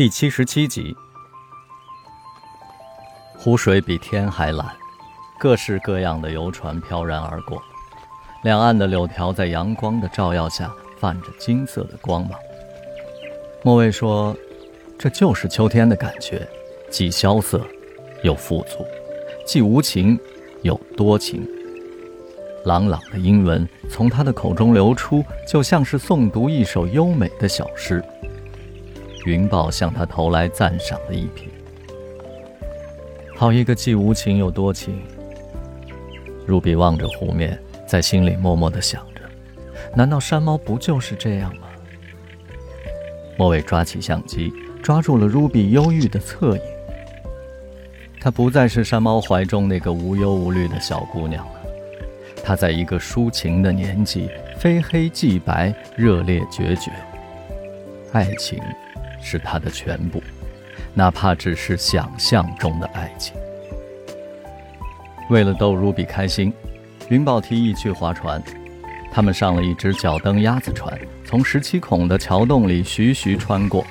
第七十七集，湖水比天还蓝，各式各样的游船飘然而过，两岸的柳条在阳光的照耀下泛着金色的光芒。莫蔚说：“这就是秋天的感觉，既萧瑟，又富足；既无情，又多情。”朗朗的英文从他的口中流出，就像是诵读一首优美的小诗。云豹向他投来赞赏的一瞥。好一个既无情又多情。如比望着湖面，在心里默默地想着：难道山猫不就是这样吗？莫伟抓起相机，抓住了 Ruby 忧郁的侧影。她不再是山猫怀中那个无忧无虑的小姑娘了。她在一个抒情的年纪，非黑即白，热烈决绝。爱情。是他的全部，哪怕只是想象中的爱情。为了逗 Ruby 开心，云宝提议去划船。他们上了一只脚蹬鸭子船，从十七孔的桥洞里徐徐穿过。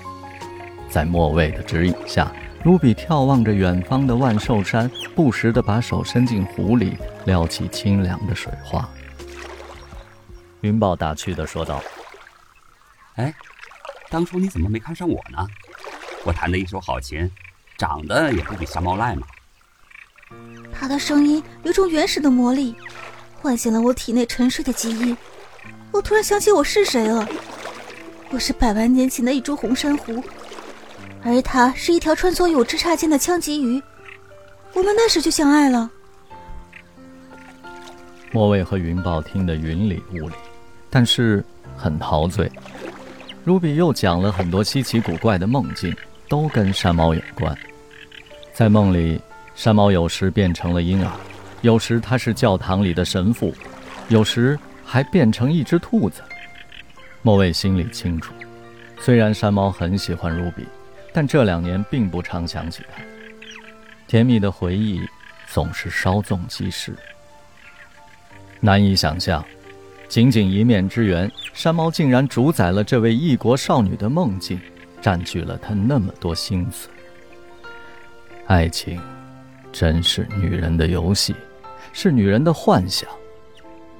在莫蔚的指引下，Ruby 眺望着远方的万寿山，不时地把手伸进湖里，撩起清凉的水花。云宝打趣地说道：“哎。”当初你怎么没看上我呢？我弹的一手好琴，长得也不比瞎猫赖嘛。他的声音有种原始的魔力，唤醒了我体内沉睡的记忆。我突然想起我是谁了，我是百万年前的一株红珊瑚，而他是一条穿梭有枝杈间的枪棘鱼。我们那时就相爱了。莫蔚和云豹听得云里雾里，但是很陶醉。Ruby 又讲了很多稀奇古怪的梦境，都跟山猫有关。在梦里，山猫有时变成了婴儿，有时他是教堂里的神父，有时还变成一只兔子。莫蔚心里清楚，虽然山猫很喜欢 ruby，，但这两年并不常想起他。甜蜜的回忆总是稍纵即逝，难以想象。仅仅一面之缘，山猫竟然主宰了这位异国少女的梦境，占据了她那么多心思。爱情，真是女人的游戏，是女人的幻想，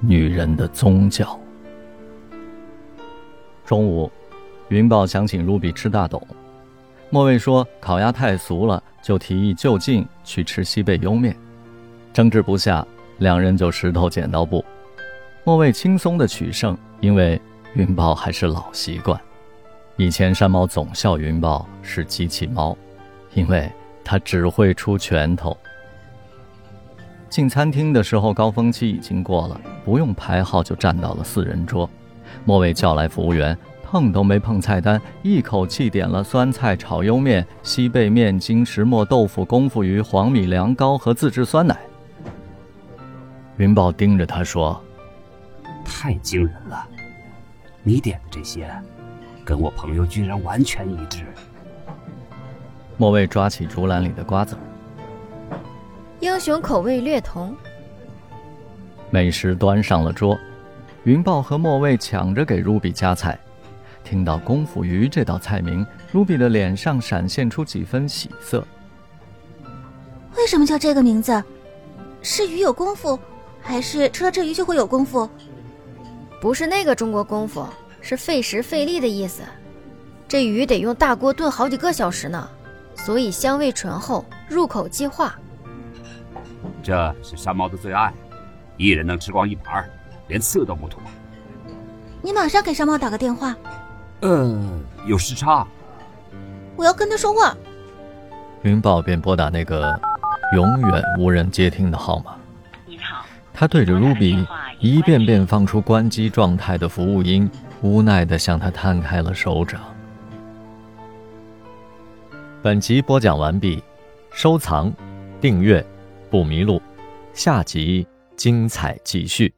女人的宗教。中午，云豹想请 Ruby 吃大董，莫蔚说烤鸭太俗了，就提议就近去吃西贝莜面。争执不下，两人就石头剪刀布。莫蔚轻松的取胜，因为云豹还是老习惯。以前山猫总笑云豹是机器猫，因为它只会出拳头。进餐厅的时候，高峰期已经过了，不用排号就站到了四人桌。莫蔚叫来服务员，碰都没碰菜单，一口气点了酸菜炒莜面、西贝面筋、石磨豆腐、功夫鱼、黄米凉糕和自制酸奶。云豹盯着他说。太惊人了！你点的这些，跟我朋友居然完全一致。莫蔚抓起竹篮里的瓜子英雄口味略同。美食端上了桌，云豹和莫蔚抢着给 Ruby 夹菜。听到功夫鱼这道菜名，Ruby 的脸上闪现出几分喜色。为什么叫这个名字？是鱼有功夫，还是吃了这鱼就会有功夫？不是那个中国功夫，是费时费力的意思。这鱼得用大锅炖好几个小时呢，所以香味醇厚，入口即化。这是山猫的最爱，一人能吃光一盘，连刺都不吐。你马上给山猫打个电话。呃，有时差。我要跟他说话。云宝便拨打那个永远无人接听的号码。他对着 Ruby 一遍遍放出关机状态的服务音，无奈的向他摊开了手掌。本集播讲完毕，收藏、订阅，不迷路，下集精彩继续。